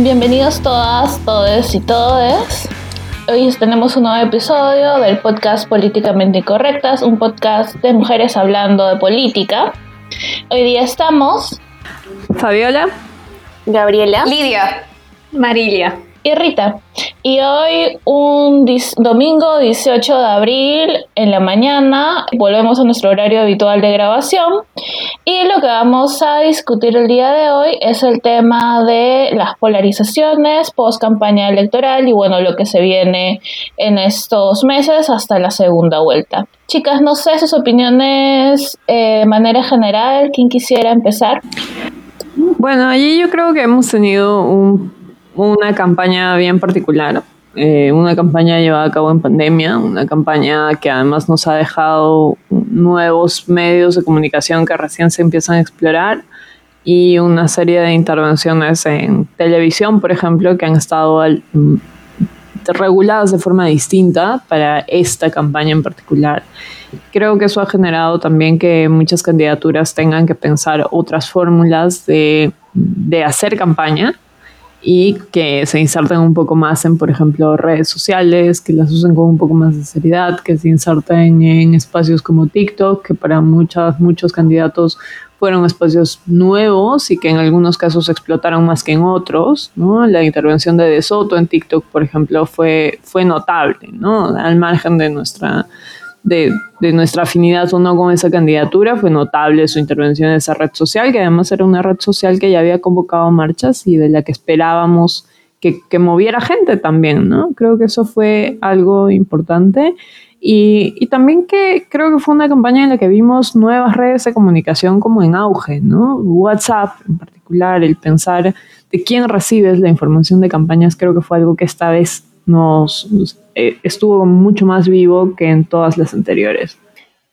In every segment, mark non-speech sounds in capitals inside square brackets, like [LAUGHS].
Bienvenidos todas, todes y todes. Hoy tenemos un nuevo episodio del podcast Políticamente Incorrectas, un podcast de mujeres hablando de política. Hoy día estamos Fabiola, Gabriela, Lidia, Marilia y Rita. Y hoy, un domingo 18 de abril, en la mañana, volvemos a nuestro horario habitual de grabación. Y lo que vamos a discutir el día de hoy es el tema de las polarizaciones post campaña electoral y bueno, lo que se viene en estos meses hasta la segunda vuelta. Chicas, no sé sus opiniones eh, de manera general. ¿Quién quisiera empezar? Bueno, allí yo creo que hemos tenido un una campaña bien particular, eh, una campaña llevada a cabo en pandemia, una campaña que además nos ha dejado nuevos medios de comunicación que recién se empiezan a explorar y una serie de intervenciones en televisión, por ejemplo, que han estado mm, reguladas de forma distinta para esta campaña en particular. Creo que eso ha generado también que muchas candidaturas tengan que pensar otras fórmulas de, de hacer campaña y que se inserten un poco más en, por ejemplo, redes sociales, que las usen con un poco más de seriedad, que se inserten en espacios como TikTok, que para muchas, muchos candidatos fueron espacios nuevos y que en algunos casos explotaron más que en otros, ¿no? La intervención de De Soto en TikTok, por ejemplo, fue, fue notable, ¿no? Al margen de nuestra de, nuestra afinidad o no con esa candidatura, fue notable su intervención en esa red social, que además era una red social que ya había convocado marchas y de la que esperábamos que, moviera gente también, ¿no? Creo que eso fue algo importante. Y, también que creo que fue una campaña en la que vimos nuevas redes de comunicación como en auge, ¿no? WhatsApp en particular, el pensar de quién recibes la información de campañas, creo que fue algo que esta vez nos, eh, estuvo mucho más vivo que en todas las anteriores.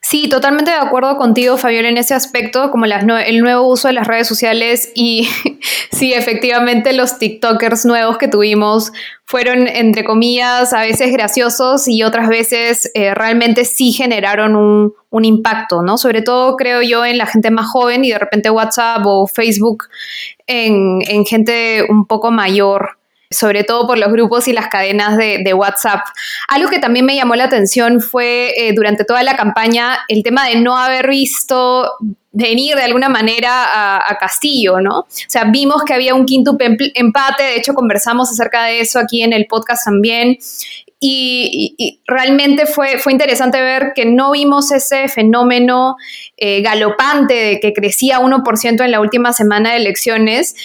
Sí, totalmente de acuerdo contigo, Fabiola, en ese aspecto, como el nuevo uso de las redes sociales y [LAUGHS] sí, efectivamente los TikTokers nuevos que tuvimos fueron, entre comillas, a veces graciosos y otras veces eh, realmente sí generaron un, impacto, ¿no? Sobre todo creo yo en la gente más joven y de repente WhatsApp o Facebook en, en gente un poco mayor sobre todo por los grupos y las cadenas de, WhatsApp. Algo que también me llamó la atención fue eh, durante toda la campaña el tema de no haber visto venir de alguna manera a, Castillo, ¿no? O sea, vimos que había un quinto empate, de hecho conversamos acerca de eso aquí en el podcast también, y, realmente fue, fue interesante ver que no vimos ese fenómeno eh, galopante de que crecía 1% en la última semana de elecciones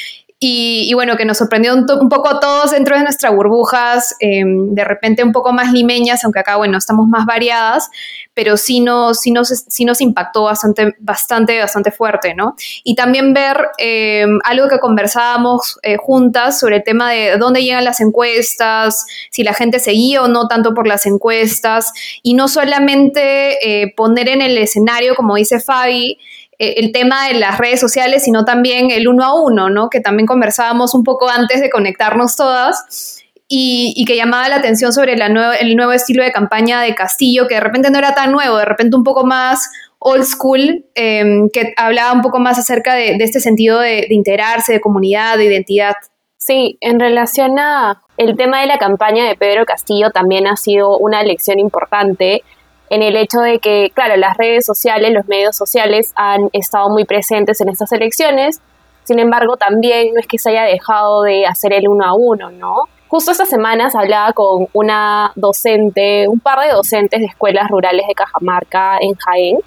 y, bueno, que nos sorprendió un, poco a todos dentro de nuestras burbujas, em, de repente un poco más limeñas, aunque acá, bueno, estamos más variadas, pero sí nos, sí nos, sí nos impactó bastante, bastante, bastante fuerte, ¿no? Y también ver em, algo que conversábamos eh, juntas sobre el tema de dónde llegan las encuestas, si la gente seguía o no tanto por las encuestas, y no solamente eh, poner en el escenario, como dice Fabi, eh, el tema de las redes sociales, sino también el uno a uno, ¿no? Que también conversábamos un poco antes de conectarnos todas. Y, que llamaba la atención sobre la el nuevo estilo de campaña de Castillo, que de repente no era tan nuevo, de repente un poco más old school, em, que hablaba un poco más acerca de, este sentido de, de, integrarse, de comunidad, de identidad. Sí, en relación a el tema de la campaña de Pedro Castillo también ha sido una lección importante en el hecho de que, claro, las redes sociales, los medios sociales han estado muy presentes en estas elecciones, sin embargo, también no es que se haya dejado de hacer el uno a uno, ¿no? Justo estas semanas hablaba con una docente, un par de docentes de escuelas rurales de Cajamarca en Jaén,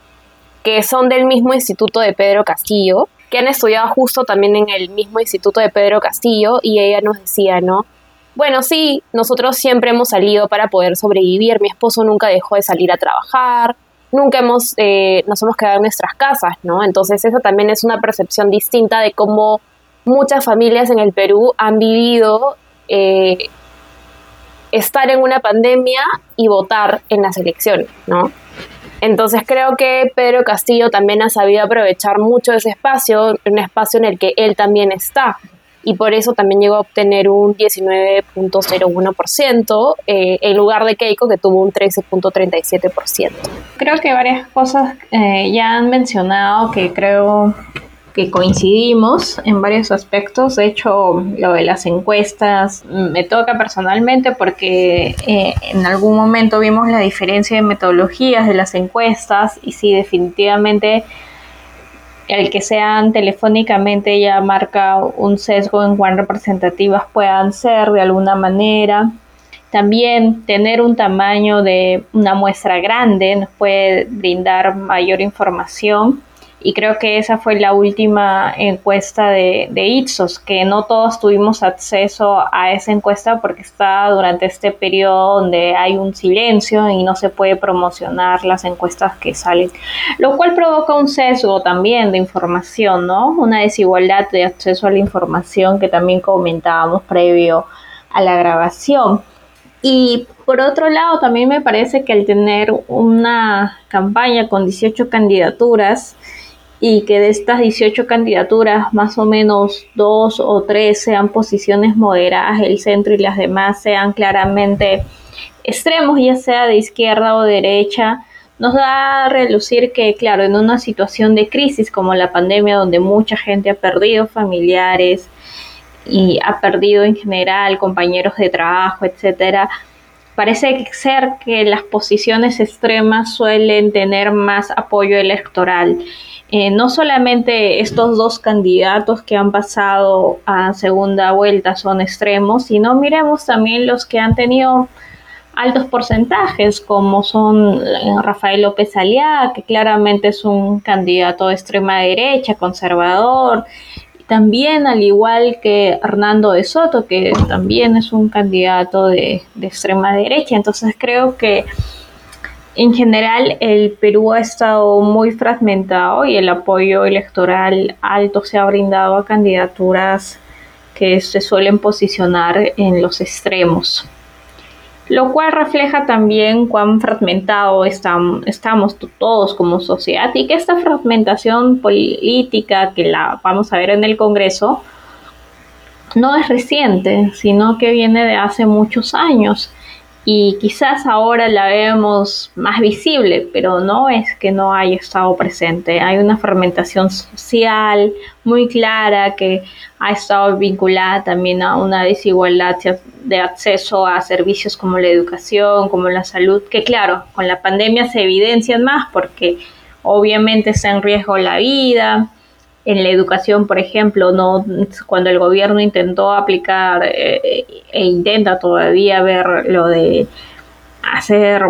que son del mismo instituto de Pedro Castillo, que han estudiado justo también en el mismo instituto de Pedro Castillo, y ella nos decía, ¿no? Bueno, sí, nosotros siempre hemos salido para poder sobrevivir. Mi esposo nunca dejó de salir a trabajar, nunca hemos, eh, nos hemos quedado en nuestras casas, ¿no? Entonces esa también es una percepción distinta de cómo muchas familias en el Perú han vivido eh, estar en una pandemia y votar en las elecciones, ¿no? Entonces creo que Pedro Castillo también ha sabido aprovechar mucho ese espacio, un espacio en el que él también está y por eso también llegó a obtener un 19.01% eh, en lugar de Keiko que tuvo un 13.37%. Creo que varias cosas eh, ya han mencionado que creo que coincidimos en varios aspectos. De hecho, lo de las encuestas me toca personalmente porque eh, en algún momento vimos la diferencia de metodologías de las encuestas y sí, definitivamente el que sean telefónicamente ya marca un sesgo en cuán representativas puedan ser de alguna manera. También tener un tamaño de una muestra grande nos puede brindar mayor información y creo que esa fue la última encuesta de, de, Ipsos, que no todos tuvimos acceso a esa encuesta porque está durante este periodo donde hay un silencio y no se puede promocionar las encuestas que salen, lo cual provoca un sesgo también de información, ¿no? Una desigualdad de acceso a la información que también comentábamos previo a la grabación. Y por otro lado, también me parece que al tener una campaña con 18 candidaturas, y que de estas 18 candidaturas más o menos dos o tres sean posiciones moderadas, el centro y las demás sean claramente extremos, ya sea de izquierda o derecha, nos da a relucir que, claro, en una situación de crisis como la pandemia, donde mucha gente ha perdido familiares y ha perdido en general compañeros de trabajo, etcétera, parece ser que las posiciones extremas suelen tener más apoyo electoral. Eh, no solamente estos dos candidatos que han pasado a segunda vuelta son extremos, sino miremos también los que han tenido altos porcentajes, como son eh, Rafael López Aliá, que claramente es un candidato de extrema derecha, conservador, también al igual que Hernando de Soto, que también es un candidato de, extrema derecha. Entonces creo que en general, el Perú ha estado muy fragmentado y el apoyo electoral alto se ha brindado a candidaturas que se suelen posicionar en los extremos, lo cual refleja también cuán fragmentado estamos todos como sociedad y que esta fragmentación política que la vamos a ver en el Congreso no es reciente, sino que viene de hace muchos años y quizás ahora la vemos más visible, pero no es que no haya estado presente. Hay una fermentación social muy clara que ha estado vinculada también a una desigualdad de acceso a servicios como la educación, como la salud, que claro, con la pandemia se evidencian más porque obviamente está en riesgo la vida, en la educación, por ejemplo, no cuando el gobierno intentó aplicar eh, e intenta todavía ver lo de hacer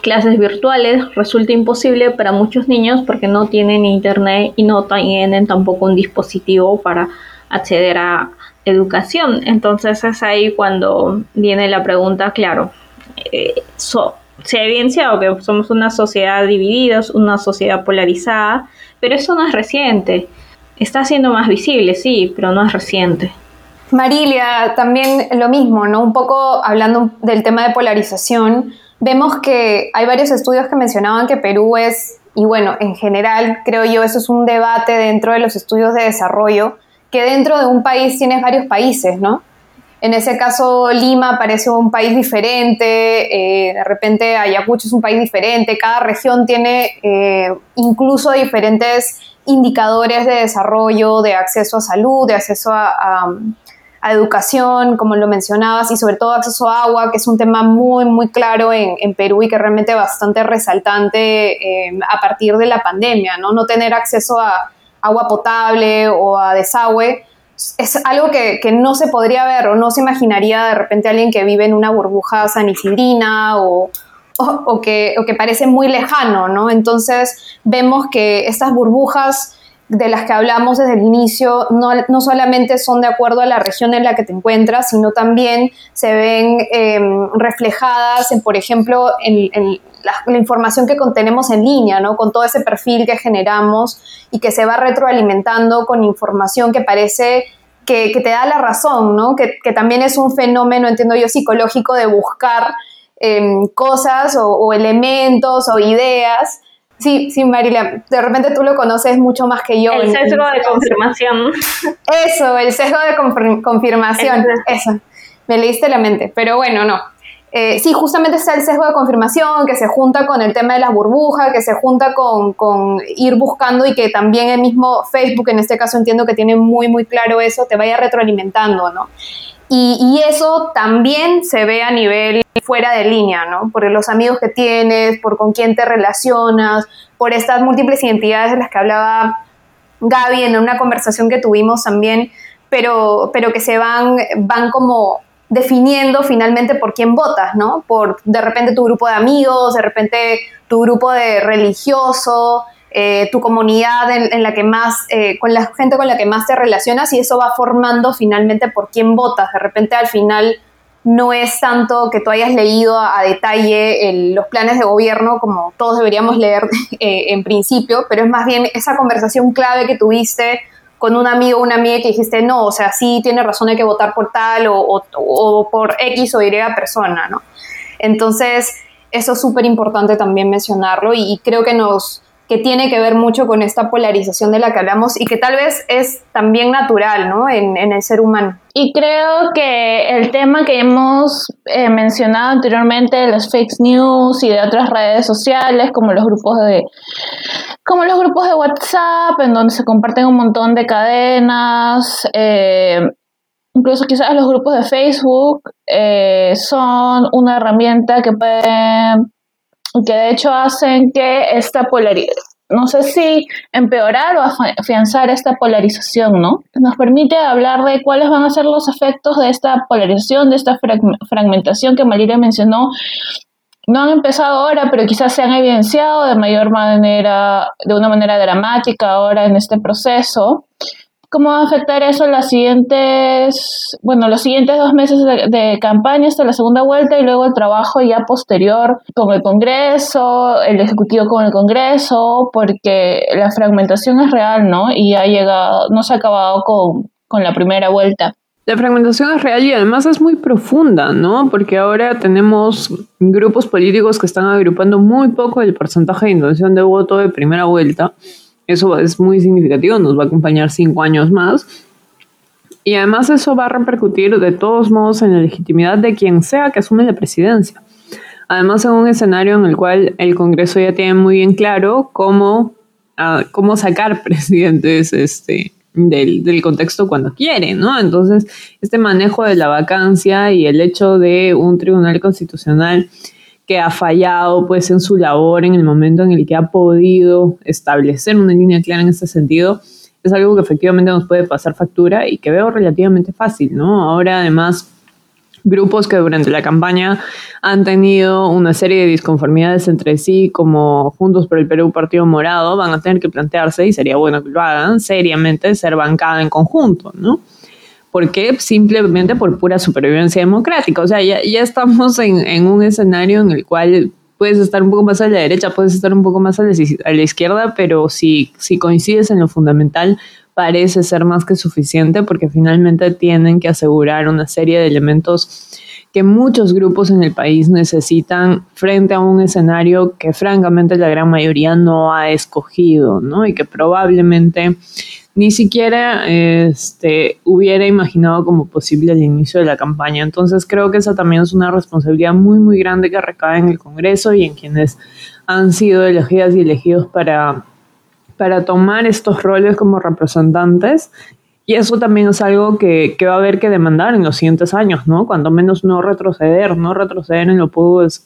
clases virtuales, resulta imposible para muchos niños porque no tienen internet y no tienen tampoco un dispositivo para acceder a educación. Entonces es ahí cuando viene la pregunta, claro, eh, se ha evidenciado que somos una sociedad dividida, una sociedad polarizada, pero eso no es reciente. Está siendo más visible, sí, pero no es reciente. Marilia, también lo mismo, ¿no? Un poco hablando del tema de polarización, vemos que hay varios estudios que mencionaban que Perú es, y bueno, en general creo yo, eso es un debate dentro de los estudios de desarrollo, que dentro de un país tienes varios países, ¿no? En ese caso, Lima parece un país diferente, eh, de repente Ayacucho es un país diferente, cada región tiene eh, incluso diferentes indicadores de desarrollo, de acceso a salud, de acceso a, educación, como lo mencionabas, y sobre todo acceso a agua, que es un tema muy, muy claro en, Perú y que realmente bastante resaltante eh, a partir de la pandemia, ¿no? No tener acceso a agua potable o a desagüe es algo que, no se podría ver o no se imaginaría de repente alguien que vive en una burbuja sanifidrina o, o, que, que, parece muy lejano, ¿no? Entonces vemos que estas burbujas de las que hablamos desde el inicio no, solamente son de acuerdo a la región en la que te encuentras, sino también se ven em, reflejadas en, por ejemplo, en, la, información que contenemos en línea, ¿no? Con todo ese perfil que generamos y que se va retroalimentando con información que parece que, te da la razón, ¿no? Que, también es un fenómeno, entiendo yo, psicológico de buscar em, cosas o, elementos o ideas. Sí, sí, Marilia, de repente tú lo conoces mucho más que yo. El sesgo de confirmación. Eso, el sesgo de confirmación, eso. Me leíste la mente, pero bueno, no. Eh, sí, justamente está el sesgo de confirmación que se junta con el tema de las burbujas, que se junta con, con, ir buscando y que también el mismo Facebook, en este caso entiendo que tiene muy, muy claro eso, te vaya retroalimentando, ¿no? Y, y eso también se ve a nivel fuera de línea, ¿no? Por los amigos que tienes, por con quién te relacionas, por estas múltiples identidades de las que hablaba Gaby en una conversación que tuvimos también, pero, pero que se van, van como definiendo finalmente por quién votas, ¿no? Por de repente tu grupo de amigos, de repente tu grupo de religioso, eh, tu comunidad en, la que más, eh, con la gente con la que más te relacionas y eso va formando finalmente por quién votas. De repente al final no es tanto que tú hayas leído a, detalle los planes de gobierno como todos deberíamos leer [LAUGHS] eh, en principio, pero es más bien esa conversación clave que tuviste con un amigo o una amiga que dijiste, no, o sea, sí tiene razón, hay que votar por tal o, por X o Y persona, ¿no? Entonces, eso es súper importante también mencionarlo y creo que nos, que tiene que ver mucho con esta polarización de la que hablamos y que tal vez es también natural ¿no? en, el ser humano. Y creo que el tema que hemos eh, mencionado anteriormente de las fake news y de otras redes sociales como los grupos de como los grupos de WhatsApp en donde se comparten un montón de cadenas eh, incluso quizás los grupos de Facebook eh, son una herramienta que puede que de hecho hacen que esta polaridad, no sé si empeorar o afianzar esta polarización, ¿no? Nos permite hablar de cuáles van a ser los efectos de esta polarización, de esta fragmentación que Malira mencionó. No han empezado ahora, pero quizás se han evidenciado de mayor manera, de una manera dramática ahora en este proceso. ¿Cómo va a afectar eso las siguientes, bueno, los siguientes dos meses de, campaña hasta la segunda vuelta y luego el trabajo ya posterior con el Congreso, el Ejecutivo con el Congreso, porque la fragmentación es real, ¿no? Y ha llegado, no se ha acabado con, con la primera vuelta. La fragmentación es real y además es muy profunda, ¿no? Porque ahora tenemos grupos políticos que están agrupando muy poco el porcentaje de intención de voto de primera vuelta eso es muy significativo, nos va a acompañar cinco años más. Y además eso va a repercutir de todos modos en la legitimidad de quien sea que asume la presidencia. Además, en un escenario en el cual el Congreso ya tiene muy bien claro cómo, uh, cómo sacar [LAUGHS] presidentes este, del, del, contexto cuando quiere, ¿no? Entonces, este manejo de la vacancia y el hecho de un tribunal constitucional que ha fallado pues en su labor en el momento en el que ha podido establecer una línea clara en este sentido, es algo que efectivamente nos puede pasar factura y que veo relativamente fácil, ¿no? Ahora además grupos que durante la campaña han tenido una serie de disconformidades entre sí, como Juntos por el Perú, Partido Morado, van a tener que plantearse, y sería bueno que lo hagan, seriamente ser bancada en conjunto, ¿no? Porque simplemente por pura supervivencia democrática. O sea, ya, ya estamos en, en, un escenario en el cual puedes estar un poco más a la derecha, puedes estar un poco más a la, a la izquierda, pero si, si coincides en lo fundamental, parece ser más que suficiente porque finalmente tienen que asegurar una serie de elementos que muchos grupos en el país necesitan frente a un escenario que francamente la gran mayoría no ha escogido, ¿no? Y que probablemente ni siquiera este, hubiera imaginado como posible el inicio de la campaña. Entonces creo que esa también es una responsabilidad muy, muy grande que recae en el Congreso y en quienes han sido elegidas y elegidos para, para tomar estos roles como representantes. Y eso también es algo que, que, va a haber que demandar en los siguientes años, ¿no? Cuando menos no retroceder, no retroceder en lo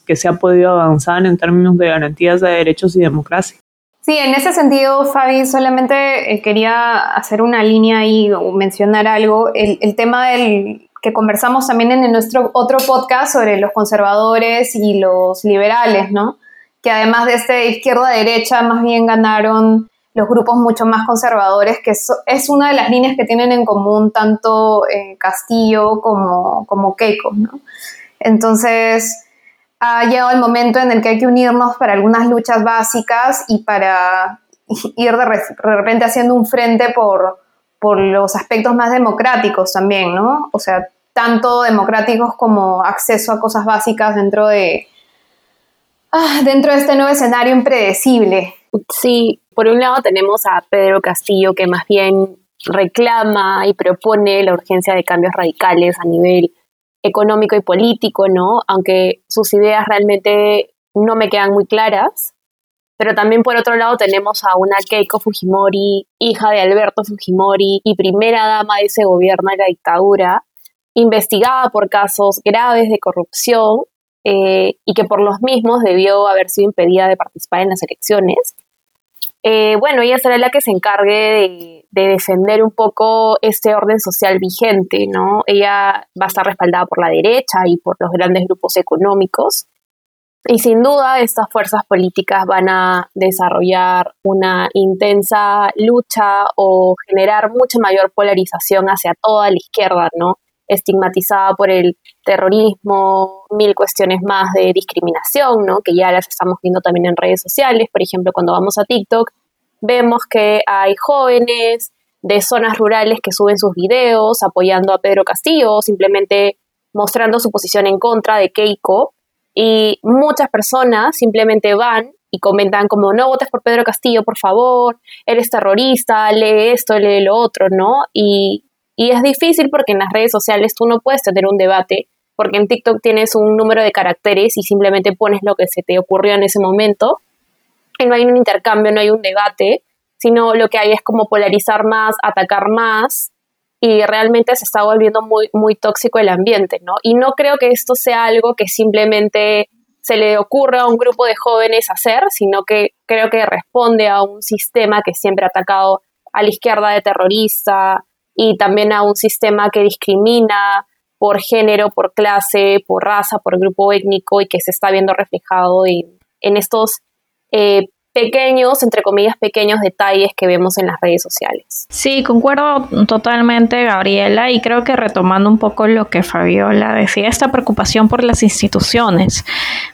que se ha podido avanzar en términos de garantías de derechos y democracia. Sí, en ese sentido, Fabi, solamente eh, quería hacer una línea ahí o mencionar algo. El, tema del que conversamos también en nuestro otro podcast sobre los conservadores y los liberales, ¿no? Que además de este izquierda-derecha, más bien ganaron los grupos mucho más conservadores, que es una de las líneas que tienen en común tanto eh, Castillo como, como Keiko, ¿no? Entonces, ha llegado el momento en el que hay que unirnos para algunas luchas básicas y para ir de, repente haciendo un frente por, por los aspectos más democráticos también, ¿no? O sea, tanto democráticos como acceso a cosas básicas dentro de, ah, dentro de este nuevo escenario impredecible. Sí, por un lado tenemos a Pedro Castillo que más bien reclama y propone la urgencia de cambios radicales a nivel económico y político, ¿no? Aunque sus ideas realmente no me quedan muy claras. Pero también por otro lado tenemos a una Keiko Fujimori, hija de Alberto Fujimori y primera dama de ese gobierno de la dictadura, investigada por casos graves de corrupción eh, y que por los mismos debió haber sido impedida de participar en las elecciones. Eh, bueno, ella será la que se encargue de, defender un poco este orden social vigente, ¿no? Ella va a estar respaldada por la derecha y por los grandes grupos económicos. Y sin duda estas fuerzas políticas van a desarrollar una intensa lucha o generar mucha mayor polarización hacia toda la izquierda, ¿no? Estigmatizada por el terrorismo, mil cuestiones más de discriminación, ¿no? que ya las estamos viendo también en redes sociales. Por ejemplo, cuando vamos a TikTok, vemos que hay jóvenes de zonas rurales que suben sus videos apoyando a Pedro Castillo, simplemente mostrando su posición en contra de Keiko. Y muchas personas simplemente van y comentan como no votes por Pedro Castillo, por favor, eres terrorista, lee esto, lee lo otro, ¿no? Y y es difícil porque en las redes sociales tú no puedes tener un debate, porque en TikTok tienes un número de caracteres y simplemente pones lo que se te ocurrió en ese momento. Y no hay un intercambio, no hay un debate, sino lo que hay es como polarizar más, atacar más, y realmente se está volviendo muy, muy tóxico el ambiente, ¿no? Y no creo que esto sea algo que simplemente se le ocurra a un grupo de jóvenes hacer, sino que creo que responde a un sistema que siempre ha atacado a la izquierda de terrorista, y también a un sistema que discrimina por género, por clase, por raza, por grupo étnico y que se está viendo reflejado en, estos eh, pequeños, entre comillas, pequeños detalles que vemos en las redes sociales. Sí, concuerdo totalmente, Gabriela, y creo que retomando un poco lo que Fabiola decía, esta preocupación por las instituciones.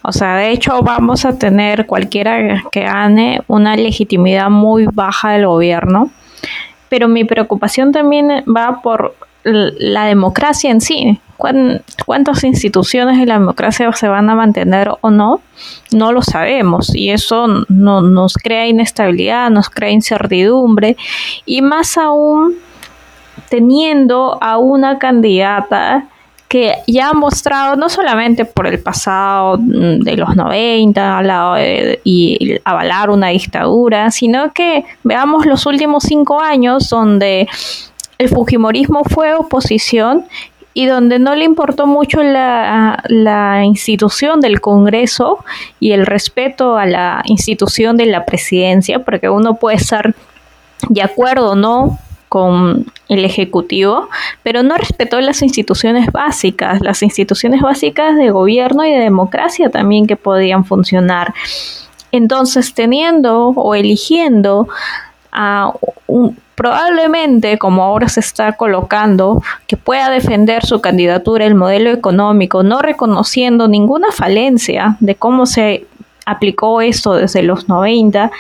O sea, de hecho, vamos a tener cualquiera que gane una legitimidad muy baja del gobierno pero mi preocupación también va por la democracia en sí. ¿Cuántas instituciones de la democracia se van a mantener o no? No lo sabemos y eso no, nos crea inestabilidad, nos crea incertidumbre y más aún teniendo a una candidata que ya ha mostrado no solamente por el pasado mm, de los 90 y avalar una dictadura, sino que veamos los últimos cinco años donde el Fujimorismo fue oposición y donde no le importó mucho la, la, institución del Congreso y el respeto a la institución de la presidencia, porque uno puede estar de acuerdo o no con el Ejecutivo, pero no respetó las instituciones básicas, las instituciones básicas de gobierno y de democracia también que podían funcionar. Entonces, teniendo o eligiendo a un, probablemente, como ahora se está colocando, que pueda defender su candidatura, el modelo económico, no reconociendo ninguna falencia de cómo se aplicó esto desde los 90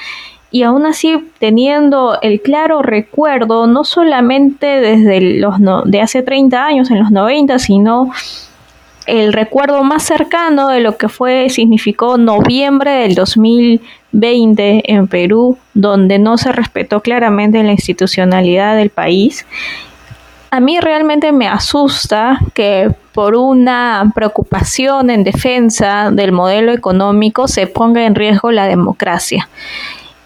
y aún así teniendo el claro recuerdo, no solamente desde los de hace 30 años, en los 90, sino el recuerdo más cercano de lo que fue, significó noviembre del 2020 en Perú, donde no se respetó claramente la institucionalidad del país. A mí realmente me asusta que por una preocupación en defensa del modelo económico se ponga en riesgo la democracia.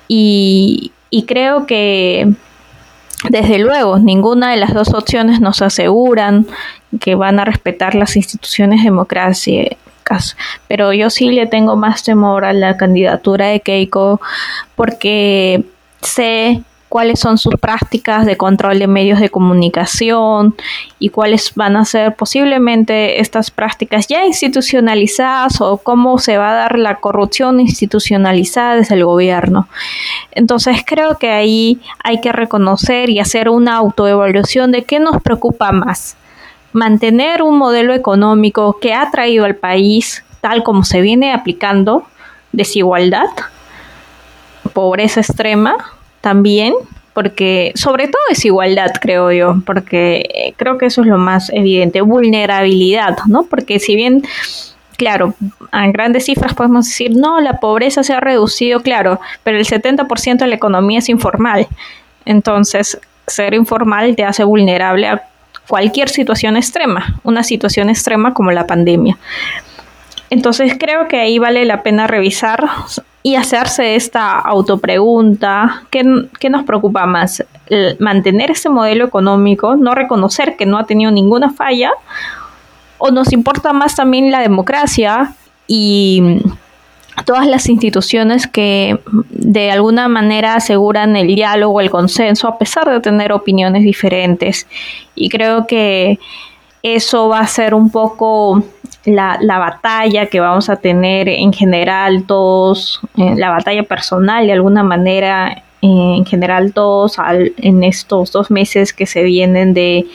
Y, creo que desde luego, ninguna de las dos opciones nos aseguran que van a respetar las instituciones democráticas, pero yo sí le tengo más temor a la candidatura de Keiko porque sé cuáles son sus prácticas de control de medios de comunicación y cuáles van a ser posiblemente estas prácticas ya institucionalizadas o cómo se va a dar la corrupción institucionalizada desde el gobierno. Entonces creo que ahí hay que reconocer y hacer una autoevaluación de qué nos preocupa más. Mantener un modelo económico que ha traído al país, tal como se viene aplicando, desigualdad, pobreza extrema, también, porque sobre todo desigualdad, creo yo, porque eh, creo que eso es lo más evidente, vulnerabilidad, ¿no? Porque si bien, claro, en grandes cifras podemos decir, no, la pobreza se ha reducido, claro, pero el 70% de la economía es informal. Entonces, ser informal te hace vulnerable a cualquier situación extrema, una situación extrema como la pandemia. Entonces creo que ahí vale la pena revisar y hacerse esta autopregunta, ¿qué, nos preocupa más? ¿Mantener ese modelo económico, no reconocer que no ha tenido ninguna falla? ¿O nos importa más también la democracia y todas las instituciones que de alguna manera aseguran el diálogo, el consenso, a pesar de tener opiniones diferentes? Y creo que eso va a ser un poco la, batalla que vamos a tener en general todos, eh, la batalla personal de alguna manera, eh, en general todos en estos dos meses que se vienen de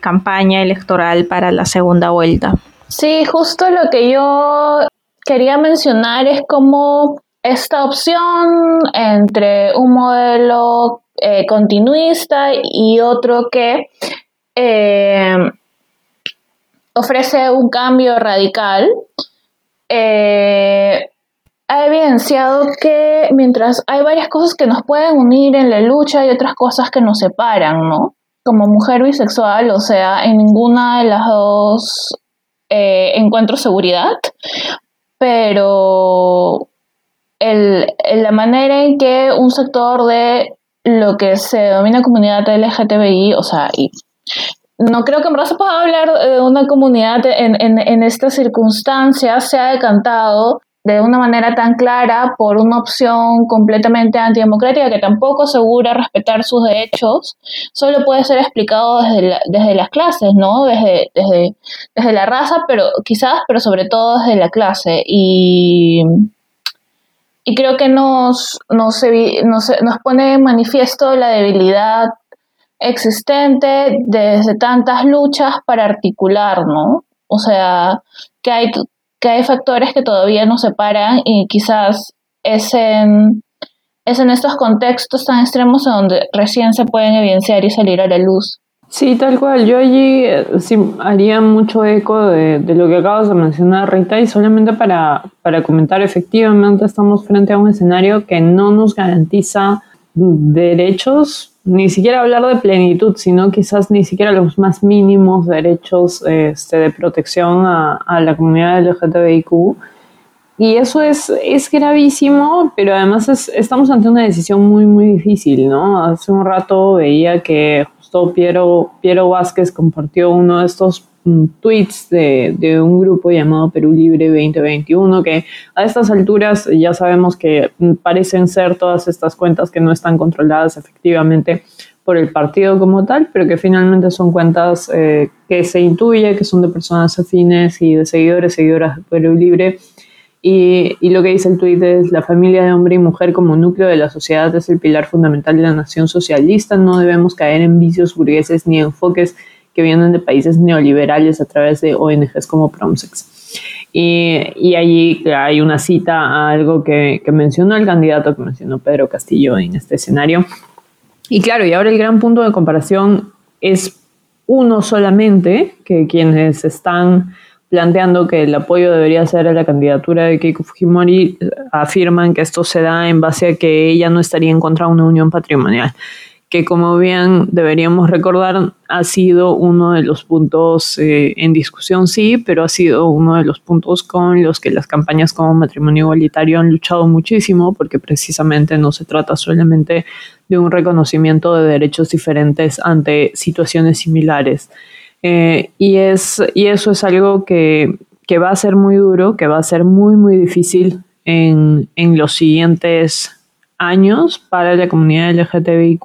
campaña electoral para la segunda vuelta. Sí, justo lo que yo quería mencionar es como esta opción entre un modelo eh, continuista y otro que ofrece un cambio radical, eh, ha evidenciado que mientras hay varias cosas que nos pueden unir en la lucha, hay otras cosas que nos separan, ¿no? Como mujer bisexual, o sea, en ninguna de las dos eh, encuentro seguridad, pero la manera en que un sector de lo que se denomina comunidad LGTBI, o sea, no creo que en verdad se pueda hablar de una comunidad en, en, en estas circunstancias, se ha decantado de una manera tan clara por una opción completamente antidemocrática que tampoco asegura respetar sus derechos, solo puede ser explicado desde, las clases, ¿no? Desde, desde, desde la raza, pero quizás, pero sobre todo desde la clase. Y, creo que nos, nos, nos, nos pone manifiesto la debilidad existente desde tantas luchas para articular, ¿no? O sea, que hay, que hay factores que todavía nos separan y quizás es en, es en estos contextos tan extremos donde recién se pueden evidenciar y salir a la luz. Sí, tal cual. Yo allí eh, sí, haría mucho eco de, de, lo que acabas de mencionar, Rita, y solamente para, para comentar, efectivamente estamos frente a un escenario que no nos garantiza derechos ni siquiera hablar de plenitud, sino quizás ni siquiera los más mínimos derechos este, de protección a, a, la comunidad LGTBIQ. Y eso es, es gravísimo, pero además estamos ante una decisión muy, muy difícil, ¿no? Hace un rato veía que justo Piero, Piero Vázquez compartió uno de estos tweets de, de, un grupo llamado Perú Libre 2021, que a estas alturas ya sabemos que parecen ser todas estas cuentas que no están controladas efectivamente por el partido como tal, pero que finalmente son cuentas eh, que se intuye que son de personas afines y de seguidores, seguidoras de Perú Libre. Y, y lo que dice el tuit es, la familia de hombre y mujer como núcleo de la sociedad es el pilar fundamental de la nación socialista, no debemos caer en vicios burgueses ni enfoques que vienen de países neoliberales a través de ONGs como Promsex. Y, y allí hay una cita a algo que, que mencionó el candidato, que mencionó Pedro Castillo en este escenario. Y claro, y ahora el gran punto de comparación es uno solamente, que quienes están planteando que el apoyo debería ser a la candidatura de Keiko Fujimori afirman que esto se da en base a que ella no estaría en contra de una unión patrimonial que como bien deberíamos recordar ha sido uno de los puntos eh, en discusión, sí, pero ha sido uno de los puntos con los que las campañas como matrimonio igualitario han luchado muchísimo, porque precisamente no se trata solamente de un reconocimiento de derechos diferentes ante situaciones similares. Eh, y, es, y eso es algo que, que, va a ser muy duro, que va a ser muy, muy difícil en, en los siguientes años para la comunidad LGTBIQ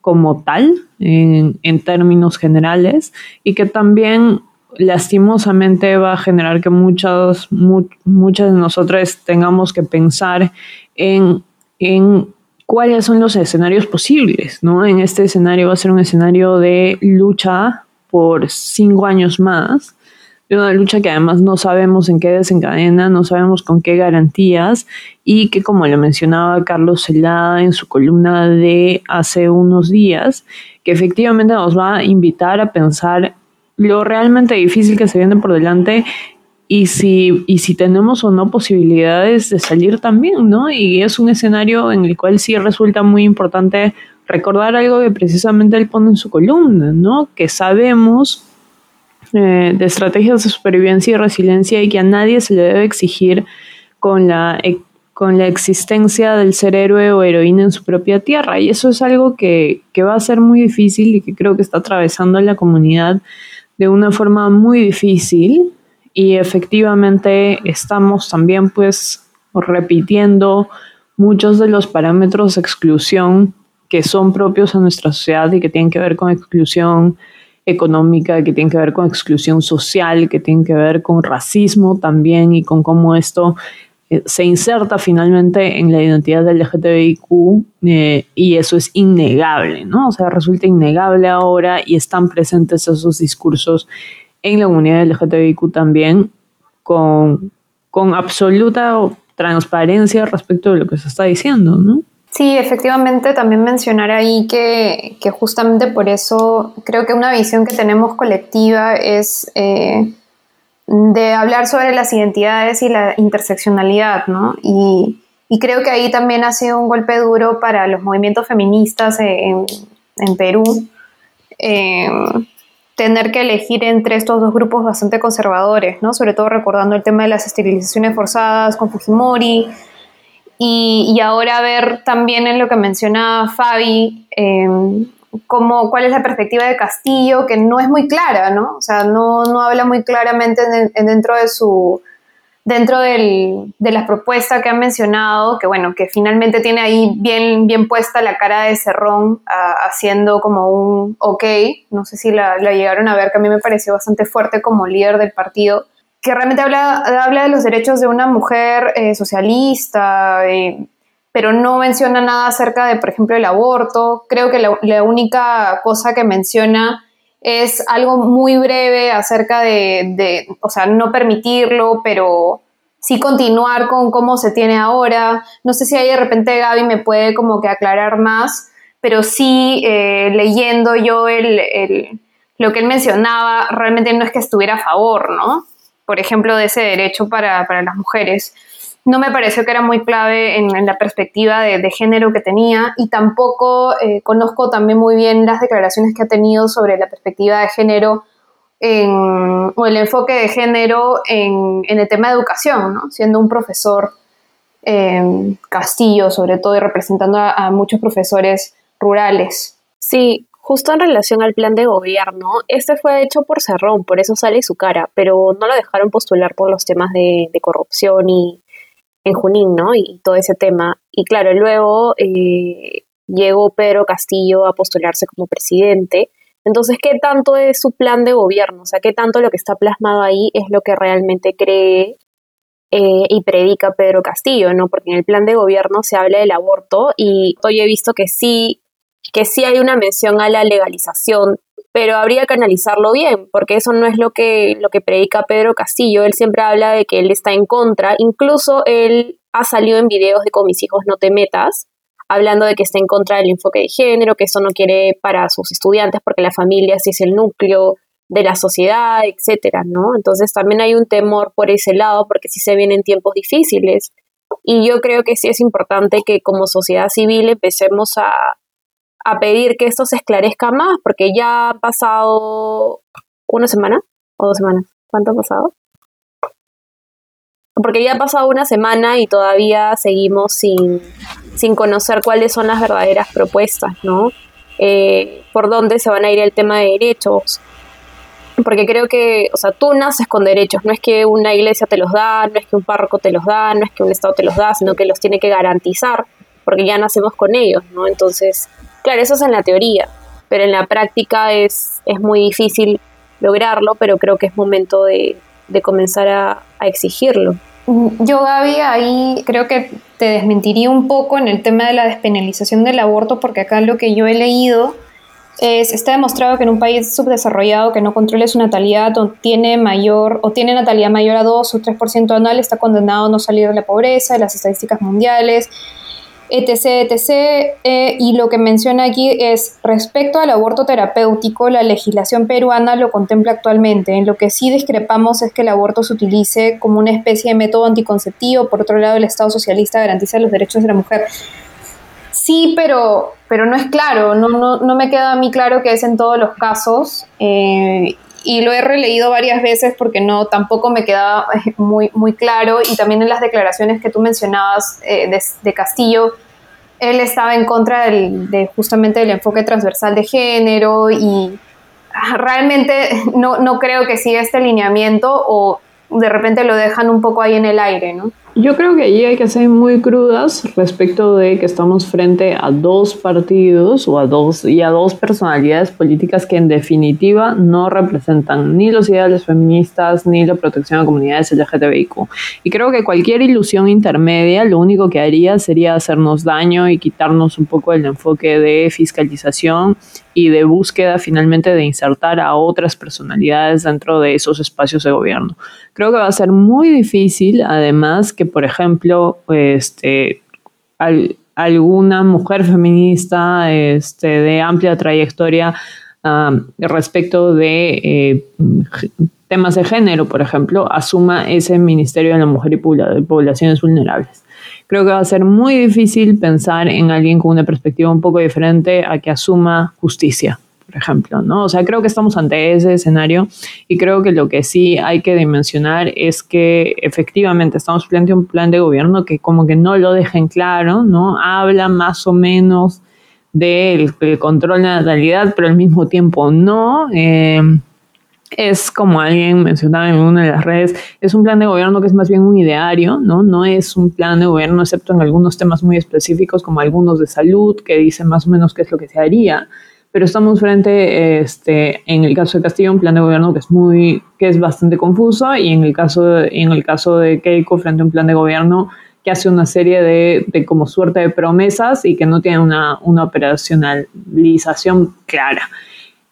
como tal, en, términos generales, y que también lastimosamente va a generar que muchas, muchas de nosotras tengamos que pensar en, en cuáles son los escenarios posibles, ¿no? En este escenario va a ser un escenario de lucha por cinco años más, una lucha que además no sabemos en qué desencadena, no sabemos con qué garantías y que como le mencionaba Carlos Celada en su columna de hace unos días, que efectivamente nos va a invitar a pensar lo realmente difícil que se viene por delante y si, y si tenemos o no posibilidades de salir también, ¿no? Y es un escenario en el cual sí resulta muy importante recordar algo que precisamente él pone en su columna, ¿no? Que sabemos eh, de estrategias de supervivencia y resiliencia y que a nadie se le debe exigir con la, e, con la existencia del ser héroe o heroína en su propia tierra. Y eso es algo que, que va a ser muy difícil y que creo que está atravesando la comunidad de una forma muy difícil y efectivamente estamos también pues repitiendo muchos de los parámetros de exclusión que son propios a nuestra sociedad y que tienen que ver con exclusión económica, que tienen que ver con exclusión social, que tienen que ver con racismo también y con cómo esto eh, se inserta finalmente en la identidad del LGTBIQ eh, y eso es innegable, ¿no? O sea, resulta innegable ahora y están presentes esos discursos en la comunidad LGTBIQ también con, con absoluta transparencia respecto de lo que se está diciendo, ¿no? Sí, efectivamente, también mencionar ahí que, que justamente por eso creo que una visión que tenemos colectiva es eh, de hablar sobre las identidades y la interseccionalidad, ¿no? Y, y, creo que ahí también ha sido un golpe duro para los movimientos feministas en, en Perú. Eh, tener que elegir entre estos dos grupos bastante conservadores, ¿no? Sobre todo recordando el tema de las esterilizaciones forzadas con Fujimori. Y, y ahora ver también en lo que mencionaba Fabi, eh, cómo, cuál es la perspectiva de Castillo, que no es muy clara, ¿no? O sea, no, no habla muy claramente dentro de su dentro del, de las propuestas que han mencionado, que bueno, que finalmente tiene ahí bien, bien puesta la cara de Cerrón haciendo como un ok, no sé si la, llegaron a ver, que a mí me pareció bastante fuerte como líder del partido, que realmente habla, habla de los derechos de una mujer eh, socialista, eh, pero no menciona nada acerca de, por ejemplo, el aborto. Creo que la, única cosa que menciona es algo muy breve acerca de, de, o sea, no permitirlo, pero sí continuar con cómo se tiene ahora. No sé si ahí de repente Gaby me puede como que aclarar más, pero sí eh, leyendo yo el, el, lo que él mencionaba, realmente no es que estuviera a favor, ¿no? Por ejemplo, de ese derecho para, para las mujeres no me pareció que era muy clave en, la perspectiva de, género que tenía y tampoco eh, conozco también muy bien las declaraciones que ha tenido sobre la perspectiva de género o el enfoque de género en, el tema de educación, ¿no? siendo un profesor eh, Castillo sobre todo y representando a, muchos profesores rurales. Sí, justo en relación al plan de gobierno, este fue hecho por Cerrón, por eso sale su cara, pero no lo dejaron postular por los temas de corrupción y, en Junín, ¿no? Y, todo ese tema. Y claro, luego eh, llegó Pedro Castillo a postularse como presidente. Entonces, ¿qué tanto es su plan de gobierno? O sea, ¿qué tanto lo que está plasmado ahí es lo que realmente cree eh, y predica Pedro Castillo, ¿no? Porque en el plan de gobierno se habla del aborto y hoy he visto que sí, que sí hay una mención a la legalización pero habría que analizarlo bien, porque eso no es lo que, lo que predica Pedro Castillo. Él siempre habla de que él está en contra, incluso él ha salido en videos de con mis hijos no te metas, hablando de que está en contra del enfoque de género, que eso no quiere para sus estudiantes, porque la familia sí es el núcleo de la sociedad, etcétera, ¿no? Entonces también hay un temor por ese lado, porque sí se vienen tiempos difíciles. Y yo creo que sí es importante que como sociedad civil empecemos a, a pedir que esto se esclarezca más, porque ya ha pasado una semana o dos semanas. ¿Cuánto ha pasado? Porque ya ha pasado una semana y todavía seguimos sin, sin conocer cuáles son las verdaderas propuestas, ¿no? Eh, por dónde se van a ir el tema de derechos. Porque creo que, o sea, tú naces con derechos, no es que una iglesia te los da, no es que un párroco te los da, no es que un Estado te los da, sino que los tiene que garantizar, porque ya nacemos con ellos, ¿no? Entonces, Claro, eso es en la teoría, pero en la práctica es, es muy difícil lograrlo, pero creo que es momento de, comenzar a, exigirlo. Yo, Gaby, ahí creo que te desmentiría un poco en el tema de la despenalización del aborto, porque acá lo que yo he leído es, está demostrado que en un país subdesarrollado que no controle su natalidad o tiene mayor o tiene natalidad mayor a 2 o 3% anual está condenado a no salir de la pobreza, de las estadísticas mundiales, etc., etc. Eh, y lo que menciona aquí es, respecto al aborto terapéutico, la legislación peruana lo contempla actualmente. En lo que sí discrepamos es que el aborto se utilice como una especie de método anticonceptivo. Por otro lado, el Estado socialista garantiza los derechos de la mujer. Sí, pero, pero no es claro, no, no, no me queda a mí claro que es en todos los casos. Eh, y lo he releído varias veces porque no tampoco me queda eh, muy, muy claro y también en las declaraciones que tú mencionabas eh, de, Castillo, él estaba en contra del, de justamente del enfoque transversal de género y ah, realmente no, no creo que siga este lineamiento o de repente lo dejan un poco ahí en el aire, ¿no? Yo creo que allí hay que ser muy crudas respecto de que estamos frente a dos partidos o a dos y a dos personalidades políticas que en definitiva no representan ni los ideales feministas ni la protección a comunidades LGTBIQ. Y creo que cualquier ilusión intermedia lo único que haría sería hacernos daño y quitarnos un poco el enfoque de fiscalización y de búsqueda finalmente de insertar a otras personalidades dentro de esos espacios de gobierno. Creo que va a ser muy difícil, además, que, por ejemplo, este, alguna mujer feminista este, de amplia trayectoria respecto de eh, temas de género, por ejemplo, asuma ese Ministerio de la Mujer y Poblaciones Vulnerables. Creo que va a ser muy difícil pensar en alguien con una perspectiva un poco diferente a que asuma justicia, por ejemplo, ¿no? O sea, creo que estamos ante ese escenario y creo que lo que sí hay que dimensionar es que efectivamente estamos frente a un plan de gobierno que como que no lo dejen claro, ¿no? Habla más o menos del control de la natalidad, pero al mismo tiempo no. Eh, es como alguien mencionaba en una de las redes, es un plan de gobierno que es más bien un ideario, ¿no? No es un plan de gobierno, excepto en algunos temas muy específicos, como algunos de salud, que dicen más o menos qué es lo que se haría. Pero estamos frente, este, en el caso de Castillo, un plan de gobierno que es muy, que es bastante confuso, y en el caso de, en el caso de Keiko, frente a un plan de gobierno que hace una serie de, de como suerte de promesas y que no tiene una, una operacionalización clara.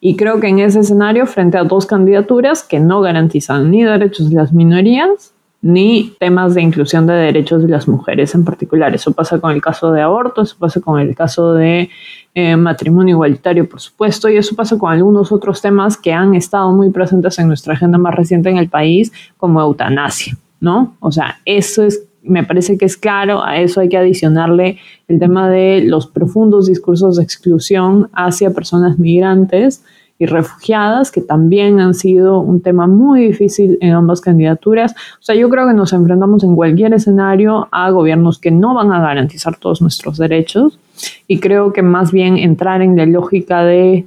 Y creo que en ese escenario, frente a dos candidaturas que no garantizan ni derechos de las minorías, ni temas de inclusión de derechos de las mujeres en particular. Eso pasa con el caso de aborto, eso pasa con el caso de eh, matrimonio igualitario, por supuesto, y eso pasa con algunos otros temas que han estado muy presentes en nuestra agenda más reciente en el país, como eutanasia, ¿no? O sea, eso es me parece que es claro, a eso hay que adicionarle el tema de los profundos discursos de exclusión hacia personas migrantes y refugiadas, que también han sido un tema muy difícil en ambas candidaturas. O sea, yo creo que nos enfrentamos en cualquier escenario a gobiernos que no van a garantizar todos nuestros derechos y creo que más bien entrar en la lógica de,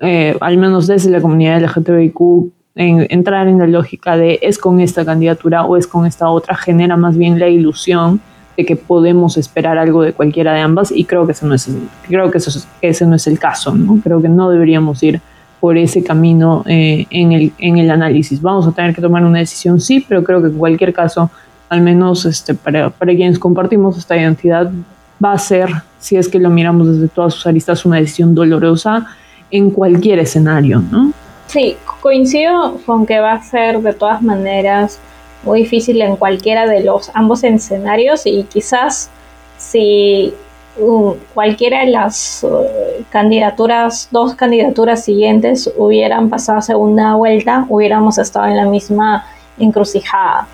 eh, al menos desde la comunidad LGTBIQ, en, entrar en la lógica de es con esta candidatura o es con esta otra, genera más bien la ilusión de que podemos esperar algo de cualquiera de ambas y creo que ese no es, creo que eso, ese no es el caso, ¿no? Creo que no deberíamos ir por ese camino eh, en, el, en el análisis. Vamos a tener que tomar una decisión, sí, pero creo que en cualquier caso, al menos este, para, para quienes compartimos esta identidad, va a ser, si es que lo miramos desde todas sus aristas, una decisión dolorosa en cualquier escenario, ¿no? Sí, coincido con que va a ser de todas maneras muy difícil en cualquiera de los ambos escenarios y quizás si uh, cualquiera de las uh, candidaturas, dos candidaturas siguientes hubieran pasado a segunda vuelta, hubiéramos estado en la misma encrucijada.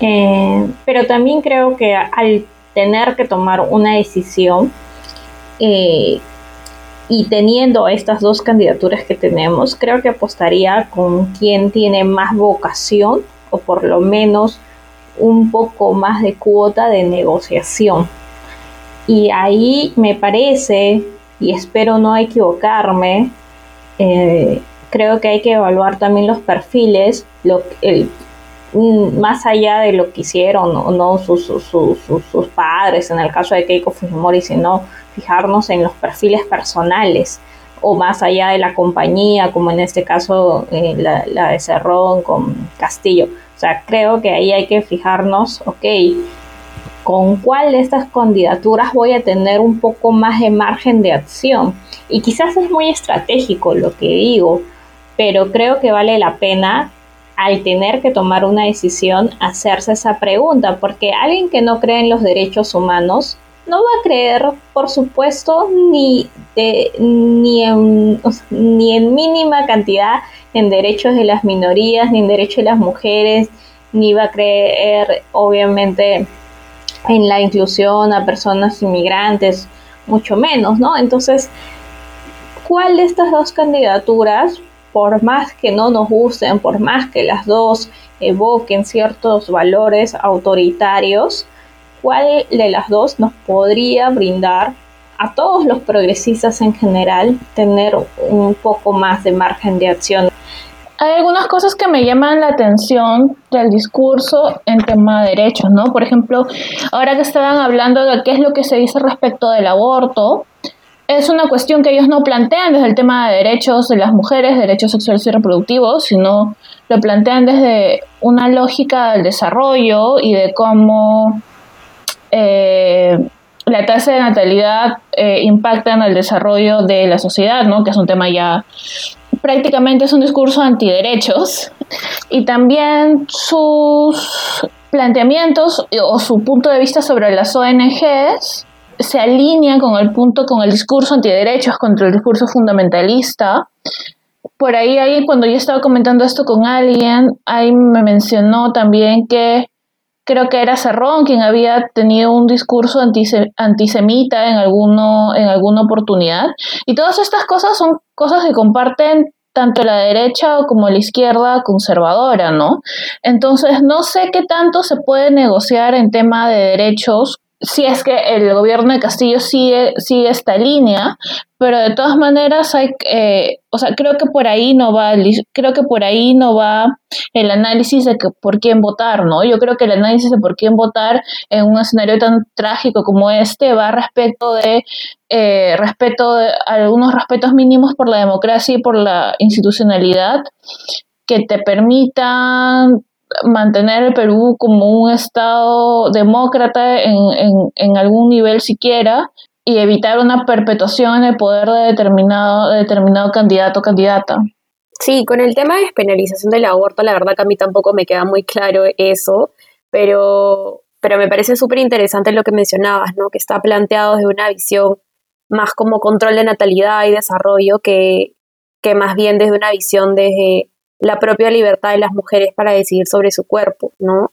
Eh, pero también creo que al tener que tomar una decisión, eh, y teniendo estas dos candidaturas que tenemos, creo que apostaría con quien tiene más vocación o por lo menos un poco más de cuota de negociación. Y ahí me parece, y espero no equivocarme, eh, creo que hay que evaluar también los perfiles, lo, más allá de lo que hicieron o no sus, sus, sus, padres, en el caso de Keiko Fujimori, sino fijarnos en los perfiles personales o más allá de la compañía, como en este caso eh, la, de Cerrón con Castillo. Sea, creo que ahí hay que fijarnos, ok, con cuál de estas candidaturas voy a tener un poco más de margen de acción. Y quizás es muy estratégico lo que digo, pero creo que vale la pena al tener que tomar una decisión hacerse esa pregunta, porque alguien que no cree en los derechos humanos no va a creer, por supuesto, ni, ni, en, [LAUGHS] ni en mínima cantidad en derechos de las minorías, ni en derechos de las mujeres, ni va a creer, obviamente, en la inclusión a personas inmigrantes, mucho menos, ¿no? Entonces, ¿cuál de estas dos candidaturas, por más que no nos gusten, por más que las dos evoquen ciertos valores autoritarios, cuál de las dos nos podría brindar a todos los progresistas en general tener un poco más de margen de acción. Hay algunas cosas que me llaman la atención del discurso en tema de derechos, ¿no? Por ejemplo, ahora que estaban hablando de qué es lo que se dice respecto del aborto, es una cuestión que ellos no plantean desde el tema de derechos de las mujeres, derechos sexuales y reproductivos, sino lo plantean desde una lógica del desarrollo y de cómo eh, la tasa de natalidad eh, impacta en el desarrollo de la sociedad, ¿no? que es un tema ya prácticamente es un discurso antiderechos y también sus planteamientos o su punto de vista sobre las ONGs se alinean con el punto, con el discurso antiderechos contra el discurso fundamentalista. Por ahí, ahí cuando yo estaba comentando esto con alguien, ahí me mencionó también que creo que era Cerrón quien había tenido un discurso antisemita en, alguno, en alguna oportunidad. Y todas estas cosas son cosas que comparten tanto la derecha como la izquierda conservadora, ¿no? Entonces, no sé qué tanto se puede negociar en tema de derechos si es que el gobierno de Castillo sigue, sigue esta línea, pero de todas maneras hay, eh, o sea, creo que por ahí no va, creo que por ahí no va el análisis de que por quién votar, ¿no? Yo creo que el análisis de por quién votar en un escenario tan trágico como este va respecto de eh, respeto de algunos respetos mínimos por la democracia y por la institucionalidad que te permitan mantener el Perú como un Estado demócrata en, en, algún nivel siquiera y evitar una perpetuación en el poder de determinado, determinado candidato o candidata. Sí, con el tema de despenalización del aborto, la verdad que a mí tampoco me queda muy claro eso, pero, pero me parece súper interesante lo que mencionabas, ¿no? Que está planteado desde una visión más como control de natalidad y desarrollo que, que más bien desde una visión desde la propia libertad de las mujeres para decidir sobre su cuerpo, ¿no?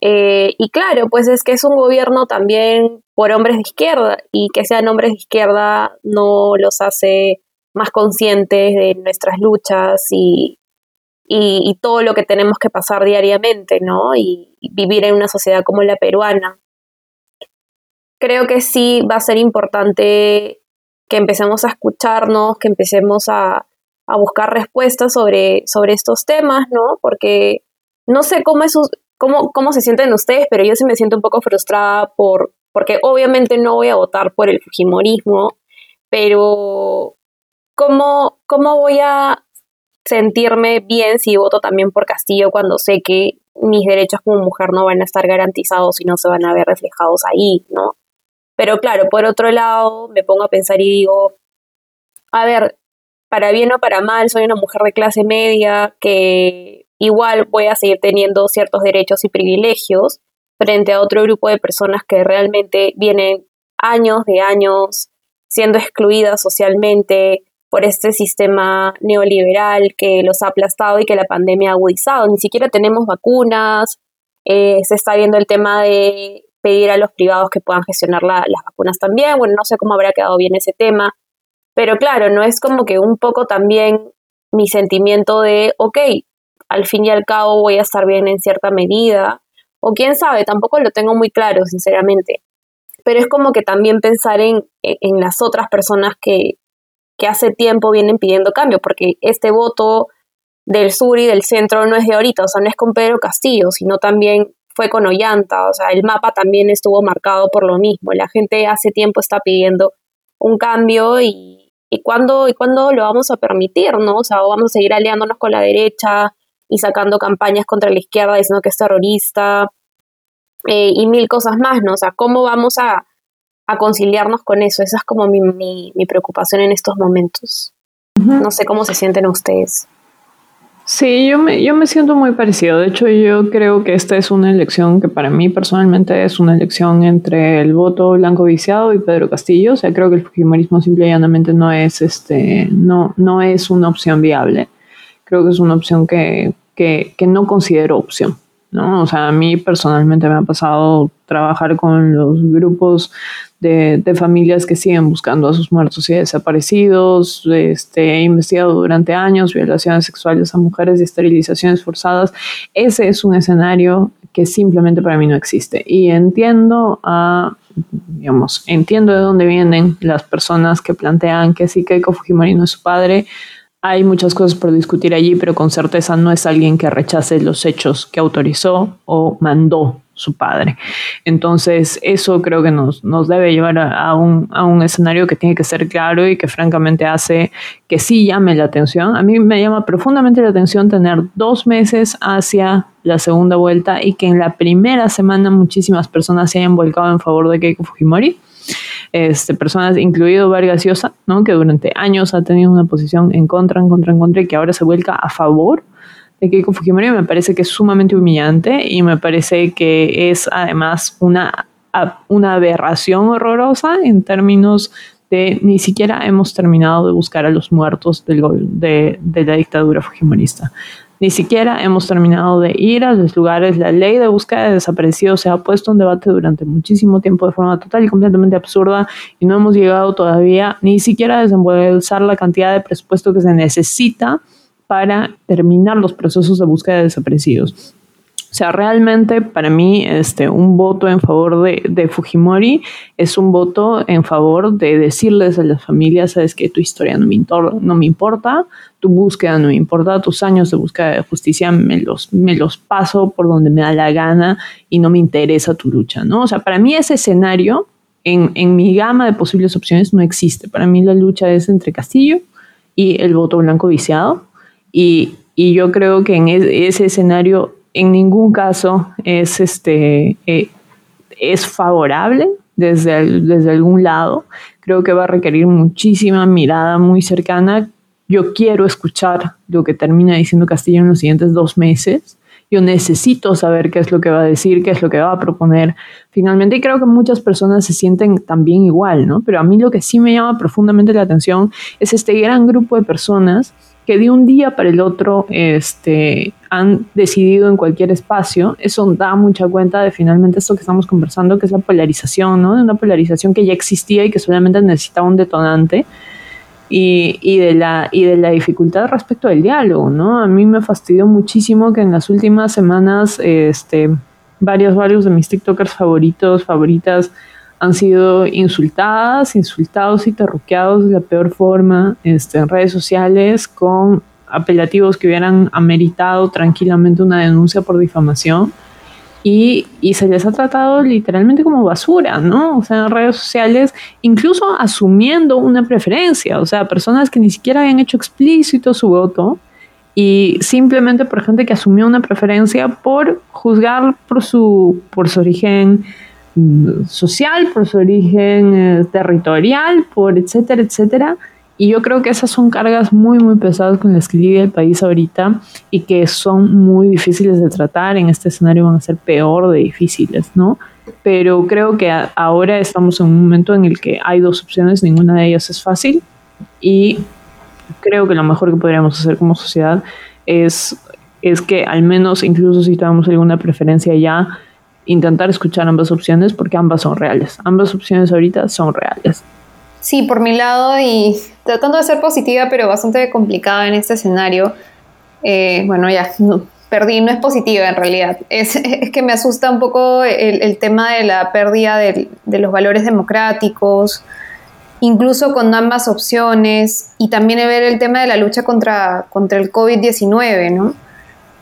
Eh, y claro, pues es que es un gobierno también por hombres de izquierda y que sean hombres de izquierda no los hace más conscientes de nuestras luchas y, y, todo lo que tenemos que pasar diariamente, ¿no? Y, y vivir en una sociedad como la peruana. Creo que sí va a ser importante que empecemos a escucharnos, que empecemos a, a buscar respuestas sobre, sobre estos temas, ¿no? Porque no sé cómo, es, cómo, cómo se sienten ustedes, pero yo sí me siento un poco frustrada por, porque obviamente no voy a votar por el Fujimorismo, pero ¿cómo, cómo voy a sentirme bien si voto también por Castillo cuando sé que mis derechos como mujer no van a estar garantizados y no se van a ver reflejados ahí, ¿no? Pero claro, por otro lado, me pongo a pensar y digo, a ver, para bien o para mal, soy una mujer de clase media que igual voy a seguir teniendo ciertos derechos y privilegios frente a otro grupo de personas que realmente vienen años de años siendo excluidas socialmente por este sistema neoliberal que los ha aplastado y que la pandemia ha agudizado. Ni siquiera tenemos vacunas, eh, se está viendo el tema de pedir a los privados que puedan gestionar las vacunas también. Bueno, no sé cómo habrá quedado bien ese tema, pero claro, no es como que un poco también mi sentimiento de, ok, al fin y al cabo voy a estar bien en cierta medida, o quién sabe, tampoco lo tengo muy claro, sinceramente. Pero es como que también pensar en, en las otras personas que, que hace tiempo vienen pidiendo cambio, porque este voto del sur y del centro no es de ahorita, o sea, no es con Pedro Castillo, sino también fue con Ollanta, o sea, el mapa también estuvo marcado por lo mismo. La gente hace tiempo está pidiendo un cambio y, ¿Y cuándo, ¿Y cuándo lo vamos a permitir, no? O sea, vamos a seguir aliándonos con la derecha y sacando campañas contra la izquierda diciendo que es terrorista eh, y mil cosas más, ¿no? O sea, ¿cómo vamos a, conciliarnos con eso? Esa es como mi, mi, preocupación en estos momentos. No sé cómo se sienten ustedes. Sí, yo me, yo me siento muy parecido. De hecho, yo creo que esta es una elección que para mí personalmente es una elección entre el voto blanco viciado y Pedro Castillo. O sea, creo que el fujimorismo simple y llanamente no es, este, no, no es una opción viable. Creo que es una opción que, que, que no considero opción. ¿no? O sea, a mí personalmente me ha pasado trabajar con los grupos de, familias que siguen buscando a sus muertos y desaparecidos. Este, he investigado durante años violaciones sexuales a mujeres y esterilizaciones forzadas. Ese es un escenario que simplemente para mí no existe. Y entiendo a, digamos, entiendo de dónde vienen las personas que plantean que sí Keiko Fujimori no es su padre, hay muchas cosas por discutir allí, pero con certeza no es alguien que rechace los hechos que autorizó o mandó su padre. Entonces, eso creo que nos, nos debe llevar a, un, a, un, escenario que tiene que ser claro y que francamente hace que sí llame la atención. A mí me llama profundamente la atención tener dos meses hacia la segunda vuelta y que en la primera semana muchísimas personas se hayan volcado en favor de Keiko Fujimori este, personas, incluido Vargas Llosa, ¿no? que durante años ha tenido una posición en contra, en contra, en contra, y que ahora se vuelca a favor de Keiko Fujimori, me parece que es sumamente humillante y me parece que es además una, una aberración horrorosa en términos de ni siquiera hemos terminado de buscar a los muertos del, de, de la dictadura fujimorista. Ni siquiera hemos terminado de ir a los lugares. La ley de búsqueda de desaparecidos se ha puesto en debate durante muchísimo tiempo de forma total y completamente absurda y no hemos llegado todavía ni siquiera a desembolsar la cantidad de presupuesto que se necesita para terminar los procesos de búsqueda de desaparecidos. O sea, realmente para mí este, un voto en favor de, de, Fujimori es un voto en favor de decirles a las familias, sabes que tu historia no me, no me importa, tu búsqueda no me importa, tus años de búsqueda de justicia me los, me los paso por donde me da la gana y no me interesa tu lucha, ¿no? O sea, para mí ese escenario en, en mi gama de posibles opciones no existe. Para mí la lucha es entre Castillo y el voto blanco viciado y, y yo creo que en ese escenario en ningún caso es, este, eh, es favorable desde, desde algún lado. Creo que va a requerir muchísima mirada muy cercana. Yo quiero escuchar lo que termina diciendo Castillo en los siguientes dos meses. Yo necesito saber qué es lo que va a decir, qué es lo que va a proponer finalmente. Y creo que muchas personas se sienten también igual, ¿no? Pero a mí lo que sí me llama profundamente la atención es este gran grupo de personas que de un día para el otro este, han decidido en cualquier espacio, eso da mucha cuenta de finalmente esto que estamos conversando, que es la polarización, ¿no? De una polarización que ya existía y que solamente necesitaba un detonante. Y, y, de la, y de la dificultad respecto del diálogo, ¿no? A mí me fastidió muchísimo que en las últimas semanas este, varios, varios de mis TikTokers favoritos, favoritas, han sido insultadas, insultados y terruqueados de la peor forma este, en redes sociales con apelativos que hubieran ameritado tranquilamente una denuncia por difamación. Y, y, se les ha tratado literalmente como basura, ¿no? O sea, en redes sociales, incluso asumiendo una preferencia, o sea, personas que ni siquiera habían hecho explícito su voto y simplemente por gente que asumió una preferencia por juzgar por su, por su origen social, por su origen eh, territorial, por etcétera, etcétera. Y yo creo que esas son cargas muy, muy pesadas con las que lidia el país ahorita y que son muy difíciles de tratar. En este escenario van a ser peor de difíciles, ¿no? Pero creo que ahora estamos en un momento en el que hay dos opciones, ninguna de ellas es fácil y creo que lo mejor que podríamos hacer como sociedad es, es que al menos, incluso si tenemos alguna preferencia ya, intentar escuchar ambas opciones porque ambas son reales. Ambas opciones ahorita son reales. Sí, por mi lado y tratando de ser positiva pero bastante complicada en este escenario. Eh, bueno, ya, perdí, no es positiva en realidad. [LAUGHS] Es, que me asusta un poco el, tema de la pérdida de, de, los valores democráticos, incluso con ambas opciones, y también ver el tema de la lucha contra, contra el COVID-19, ¿no?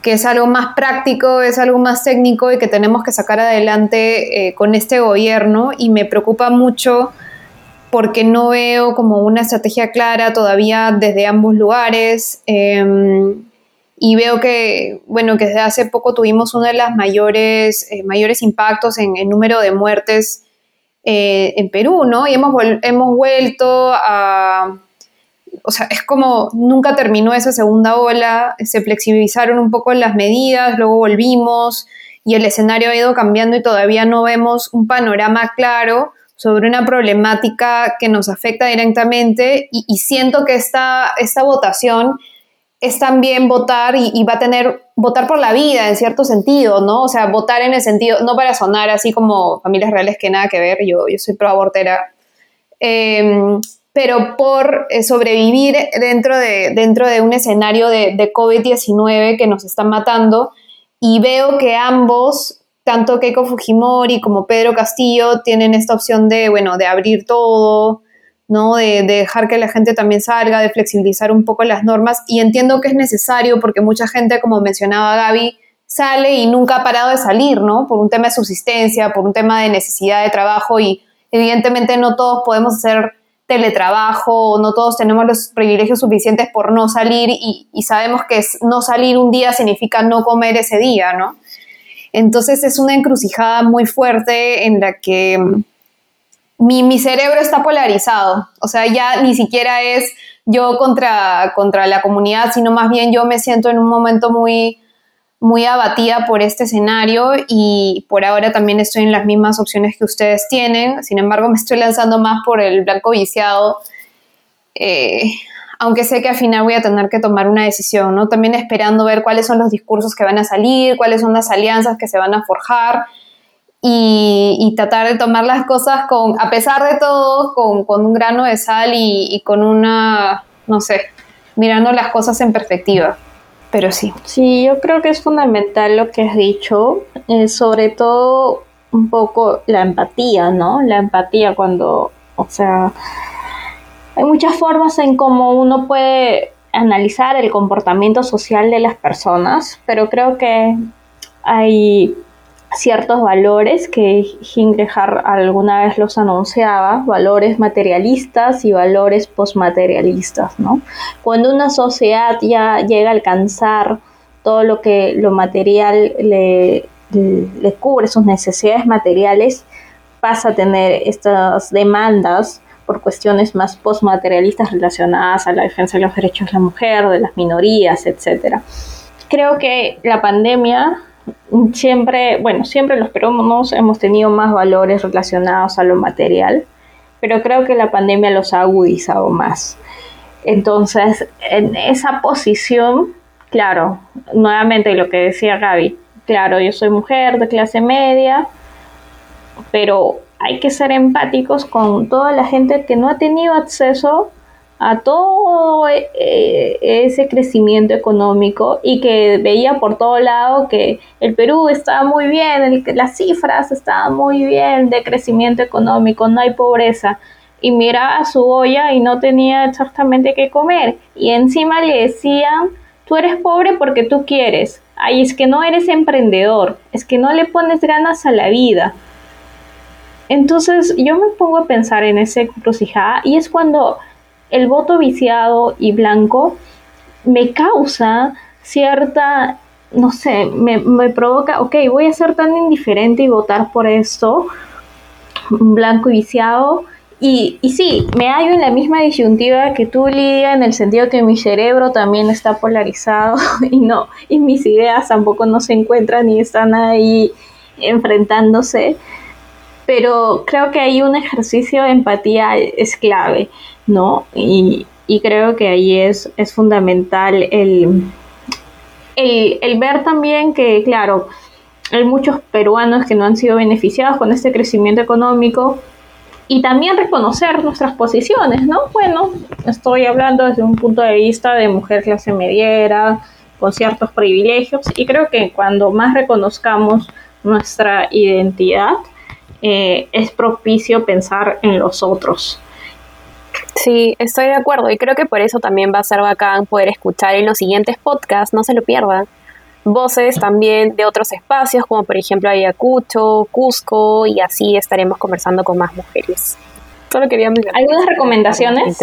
Que es algo más práctico, es algo más técnico y que tenemos que sacar adelante eh, con este gobierno y me preocupa mucho porque no veo como una estrategia clara todavía desde ambos lugares em, y veo que, bueno, que desde hace poco tuvimos uno de los mayores, eh, mayores impactos en el número de muertes eh, en Perú, ¿no? Y hemos, hemos vuelto a o sea, es como nunca terminó esa segunda ola, se flexibilizaron un poco las medidas, luego volvimos y el escenario ha ido cambiando y todavía no vemos un panorama claro sobre una problemática que nos afecta directamente y, siento que esta, esta votación es también votar y, va a tener, votar por la vida en cierto sentido, ¿no? O sea, votar en el sentido, no para sonar así como familias reales que nada que ver, yo, yo soy pro abortera, em, pero por eh, sobrevivir dentro de, dentro de un escenario de, de COVID-19 que nos están matando y veo que ambos, tanto Keiko Fujimori como Pedro Castillo, tienen esta opción de, bueno, de abrir todo, ¿no? De, dejar que la gente también salga, de flexibilizar un poco las normas. Y entiendo que es necesario porque mucha gente, como mencionaba Gaby, sale y nunca ha parado de salir, ¿no? Por un tema de subsistencia, por un tema de necesidad de trabajo y evidentemente no todos podemos hacer teletrabajo, no todos tenemos los privilegios suficientes por no salir y, sabemos que no salir un día significa no comer ese día, ¿no? Entonces es una encrucijada muy fuerte en la que mi, cerebro está polarizado, o sea, ya ni siquiera es yo contra, contra la comunidad, sino más bien yo me siento en un momento muy, muy abatida por este escenario y por ahora también estoy en las mismas opciones que ustedes tienen, sin embargo me estoy lanzando más por el blanco viciado, eh, aunque sé que al final voy a tener que tomar una decisión, ¿no? También esperando ver cuáles son los discursos que van a salir, cuáles son las alianzas que se van a forjar y, tratar de tomar las cosas con, a pesar de todo, con, un grano de sal y, con una, no sé, mirando las cosas en perspectiva. Pero sí. Sí, yo creo que es fundamental lo que has dicho, eh, sobre todo un poco la empatía, ¿no? La empatía cuando, o sea, hay muchas formas en cómo uno puede analizar el comportamiento social de las personas, pero creo que hay ciertos valores que Hingrejar alguna vez los anunciaba, valores materialistas y valores postmaterialistas, ¿no? Cuando una sociedad ya llega a alcanzar todo lo que lo material le, le, cubre, sus necesidades materiales, pasa a tener estas demandas por cuestiones más postmaterialistas relacionadas a la defensa de los derechos de la mujer, de las minorías, etc. Creo que la pandemia siempre, bueno, siempre los peruanos hemos tenido más valores relacionados a lo material, pero creo que la pandemia los ha agudizado más. Entonces, en esa posición, claro, nuevamente lo que decía Gaby, claro, yo soy mujer de clase media, pero hay que ser empáticos con toda la gente que no ha tenido acceso a todo eh, ese crecimiento económico y que veía por todo lado que el Perú estaba muy bien, las cifras estaban muy bien de crecimiento económico, no hay pobreza. Y miraba su olla y no tenía exactamente qué comer. Y encima le decían, tú eres pobre porque tú quieres. Ay, es que no eres emprendedor, es que no le pones ganas a la vida. Entonces yo me pongo a pensar en ese encrucijada y es cuando el voto viciado y blanco me causa cierta, no sé, me, provoca, ok, voy a ser tan indiferente y votar por esto, blanco y viciado. Y, y sí, me hallo en la misma disyuntiva que tú, Lidia, en el sentido que mi cerebro también está polarizado [LAUGHS] y no, y mis ideas tampoco no se encuentran y están ahí enfrentándose. Pero creo que hay un ejercicio de empatía es clave. ¿No? Y, creo que ahí es, es fundamental el, el, ver también que, claro, hay muchos peruanos que no han sido beneficiados con este crecimiento económico y también reconocer nuestras posiciones, ¿no? Bueno, estoy hablando desde un punto de vista de mujer clase mediera, con ciertos privilegios, y creo que cuando más reconozcamos nuestra identidad, eh, es propicio pensar en los otros. Sí, estoy de acuerdo y creo que por eso también va a ser bacán poder escuchar en los siguientes podcasts, no se lo pierdan, voces también de otros espacios como por ejemplo Ayacucho, Cusco y así estaremos conversando con más mujeres. Solo quería ¿Algunas recomendaciones?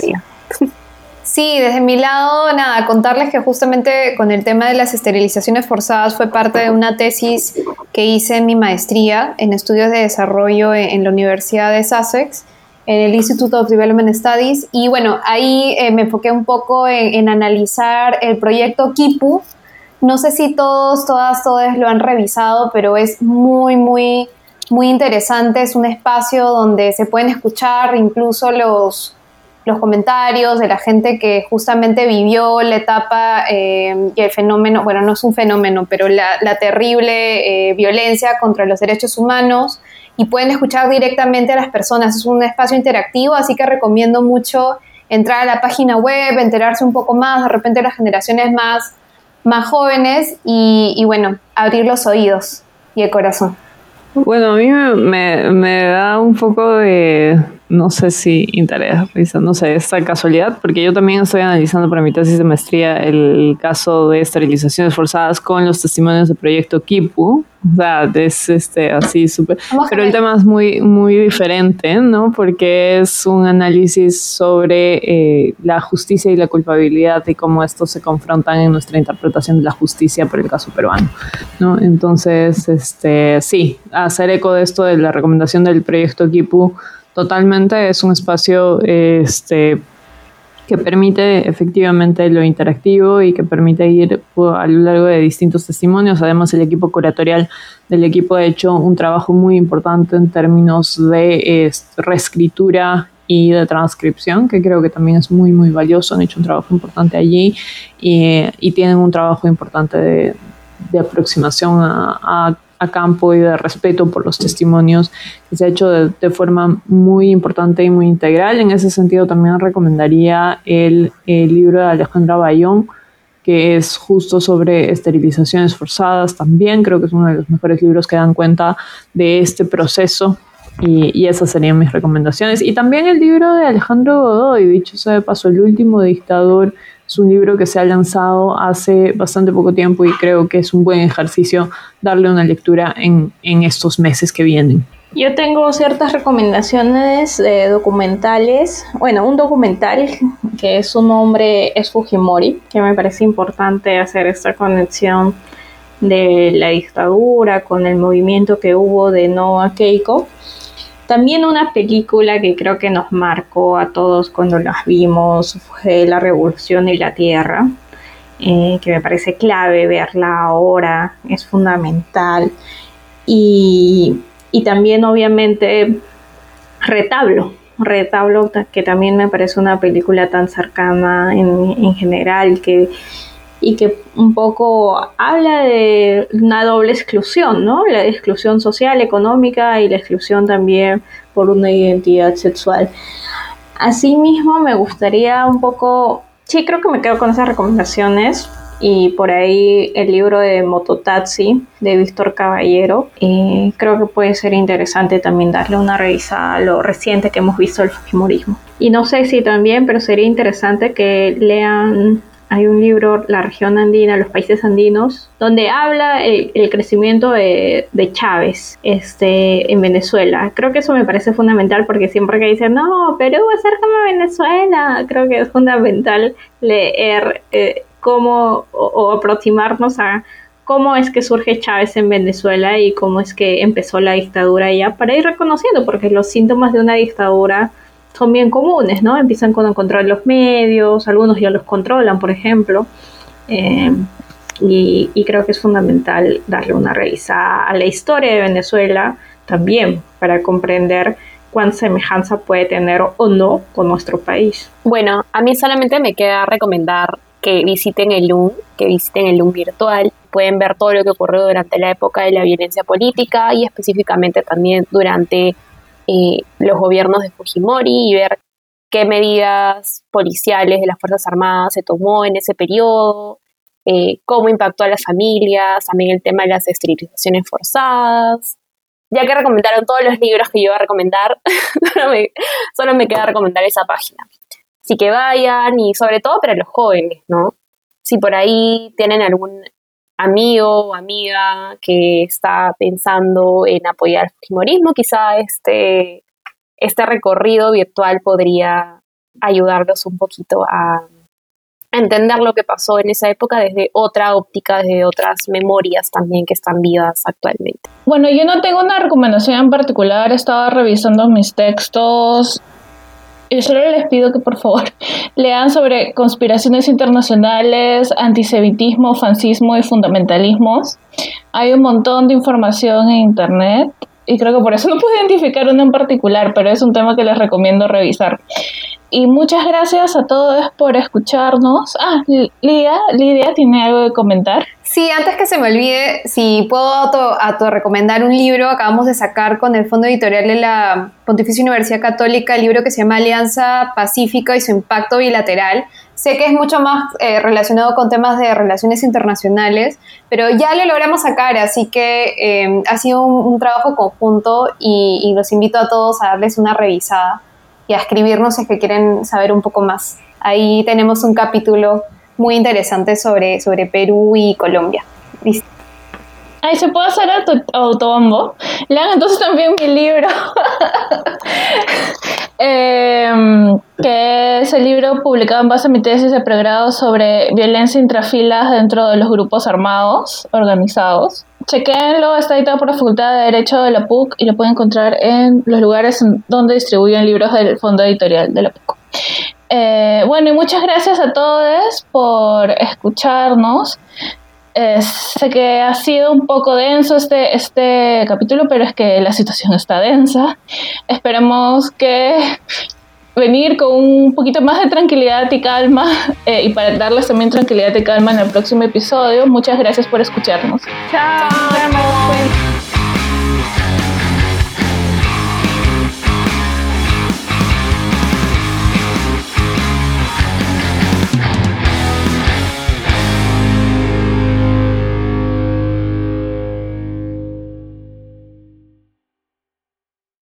Sí, desde mi lado, nada, contarles que justamente con el tema de las esterilizaciones forzadas fue parte de una tesis que hice en mi maestría en estudios de desarrollo en la Universidad de Sussex en el Institute of Development Studies. Y bueno, ahí eh, me enfoqué un poco en, analizar el proyecto Kipu. No sé si todos, todas, todos lo han revisado, pero es muy, muy, muy interesante. Es un espacio donde se pueden escuchar incluso los, los comentarios de la gente que justamente vivió la etapa eh, y el fenómeno, bueno, no es un fenómeno, pero la, terrible eh, violencia contra los derechos humanos y pueden escuchar directamente a las personas. Es un espacio interactivo, así que recomiendo mucho entrar a la página web, enterarse un poco más, de repente las generaciones más, más jóvenes y, bueno, abrir los oídos y el corazón. Bueno, a mí me da un poco de, no sé si interés, no sé, esta casualidad, porque yo también estoy analizando para mi tesis de maestría el caso de esterilizaciones forzadas con los testimonios del proyecto Kipu. O sea, es este, así súper. Pero el tema es muy, muy diferente, ¿no? Porque es un análisis sobre eh, la justicia y la culpabilidad y cómo estos se confrontan en nuestra interpretación de la justicia por el caso peruano, ¿no? Entonces, este, sí, hacer eco de esto de la recomendación del proyecto Kipu totalmente es un espacio este, que permite efectivamente lo interactivo y que permite ir a lo largo de distintos testimonios. Además, el equipo curatorial del equipo ha hecho un trabajo muy importante en términos de reescritura y de transcripción, que creo que también es muy, muy valioso. Han hecho un trabajo importante allí y, tienen un trabajo importante de, aproximación a a campo y de respeto por los testimonios que se ha hecho de, forma muy importante y muy integral. En ese sentido también recomendaría el, libro de Alejandra Bayón, que es justo sobre esterilizaciones forzadas también. Creo que es uno de los mejores libros que dan cuenta de este proceso y, y, esas serían mis recomendaciones. Y también el libro de Alejandro Godoy, dicho sea de paso, el último dictador es un libro que se ha lanzado hace bastante poco tiempo y creo que es un buen ejercicio darle una lectura en, estos meses que vienen. Yo tengo ciertas recomendaciones de documentales. Bueno, un documental que es su nombre es Fujimori, que me parece importante hacer esta conexión de la dictadura con el movimiento que hubo de no a Keiko también una película que creo que nos marcó a todos cuando las vimos fue La Revolución y la Tierra, eh, que me parece clave verla ahora, es fundamental. Y, también obviamente Retablo, Retablo que también me parece una película tan cercana en, en general que y que un poco habla de una doble exclusión, ¿no? La exclusión social, económica y la exclusión también por una identidad sexual. Asimismo, me gustaría un poco, sí, creo que me quedo con esas recomendaciones y por ahí el libro de Mototaxi de Víctor Caballero. y creo que puede ser interesante también darle una revisada a lo reciente que hemos visto del fujimorismo. Y no sé si también, pero sería interesante que lean hay un libro, La región andina, los países andinos, donde habla el, crecimiento de, Chávez este, en Venezuela. Creo que eso me parece fundamental porque siempre que dicen, no, Perú va a Venezuela, creo que es fundamental leer eh, cómo o, aproximarnos a cómo es que surge Chávez en Venezuela y cómo es que empezó la dictadura allá para ir reconociendo, porque los síntomas de una dictadura son bien comunes, ¿no? Empiezan con encontrar los medios, algunos ya los controlan, por ejemplo. Eh, y, creo que es fundamental darle una revisada a la historia de Venezuela también para comprender cuán semejanza puede tener o no con nuestro país. Bueno, a mí solamente me queda recomendar que visiten el LUM, que visiten el LUM virtual. Pueden ver todo lo que ocurrió durante la época de la violencia política y específicamente también durante eh, los gobiernos de Fujimori y ver qué medidas policiales de las Fuerzas Armadas se tomó en ese periodo, eh, cómo impactó a las familias, también el tema de las esterilizaciones forzadas. Ya que recomendaron todos los libros que yo iba a recomendar, [LAUGHS] solo, me, queda recomendar esa página. Así que vayan y sobre todo para los jóvenes, ¿no? Si por ahí tienen algún amigo o amiga que está pensando en apoyar el fujimorismo, quizá este, este recorrido virtual podría ayudarlos un poquito a entender lo que pasó en esa época desde otra óptica, desde otras memorias también que están vivas actualmente. Bueno, yo no tengo una recomendación en particular, estaba revisando mis textos y solo les pido que por favor [LAUGHS] lean sobre conspiraciones internacionales, antisemitismo, fascismo y fundamentalismos. Hay un montón de información en internet y creo que por eso no puedo identificar uno en particular, pero es un tema que les recomiendo revisar. Y muchas gracias a todos por escucharnos. Ah, Lidia, Lidia tiene algo que comentar. Sí, antes que se me olvide, si puedo auto, recomendar un libro, acabamos de sacar con el Fondo Editorial de la Pontificia Universidad Católica el libro que se llama Alianza Pacífica y su impacto bilateral. Sé que es mucho más eh, relacionado con temas de relaciones internacionales, pero ya lo logramos sacar, así que eh, ha sido un, trabajo conjunto y los invito a todos a darles una revisada y a escribirnos si es que quieren saber un poco más. Ahí tenemos un capítulo muy interesante sobre, sobre Perú y Colombia. Ay, ¿se puede hacer autobombo? Lean entonces también mi libro, [LAUGHS] em, que es el libro publicado en base a mi tesis de pregrado sobre violencia intrafilas dentro de los grupos armados organizados. Chequenlo, está editado por la Facultad de Derecho de la PUC y lo pueden encontrar en los lugares donde distribuyen libros del Fondo Editorial de la PUC. Eh, bueno, y muchas gracias a todos por escucharnos. Eh, sé que ha sido un poco denso este, este capítulo, pero es que la situación está densa. Esperemos que venir con un poquito más de tranquilidad y calma eh, y para darles también tranquilidad y calma en el próximo episodio. Muchas gracias por escucharnos. Chao.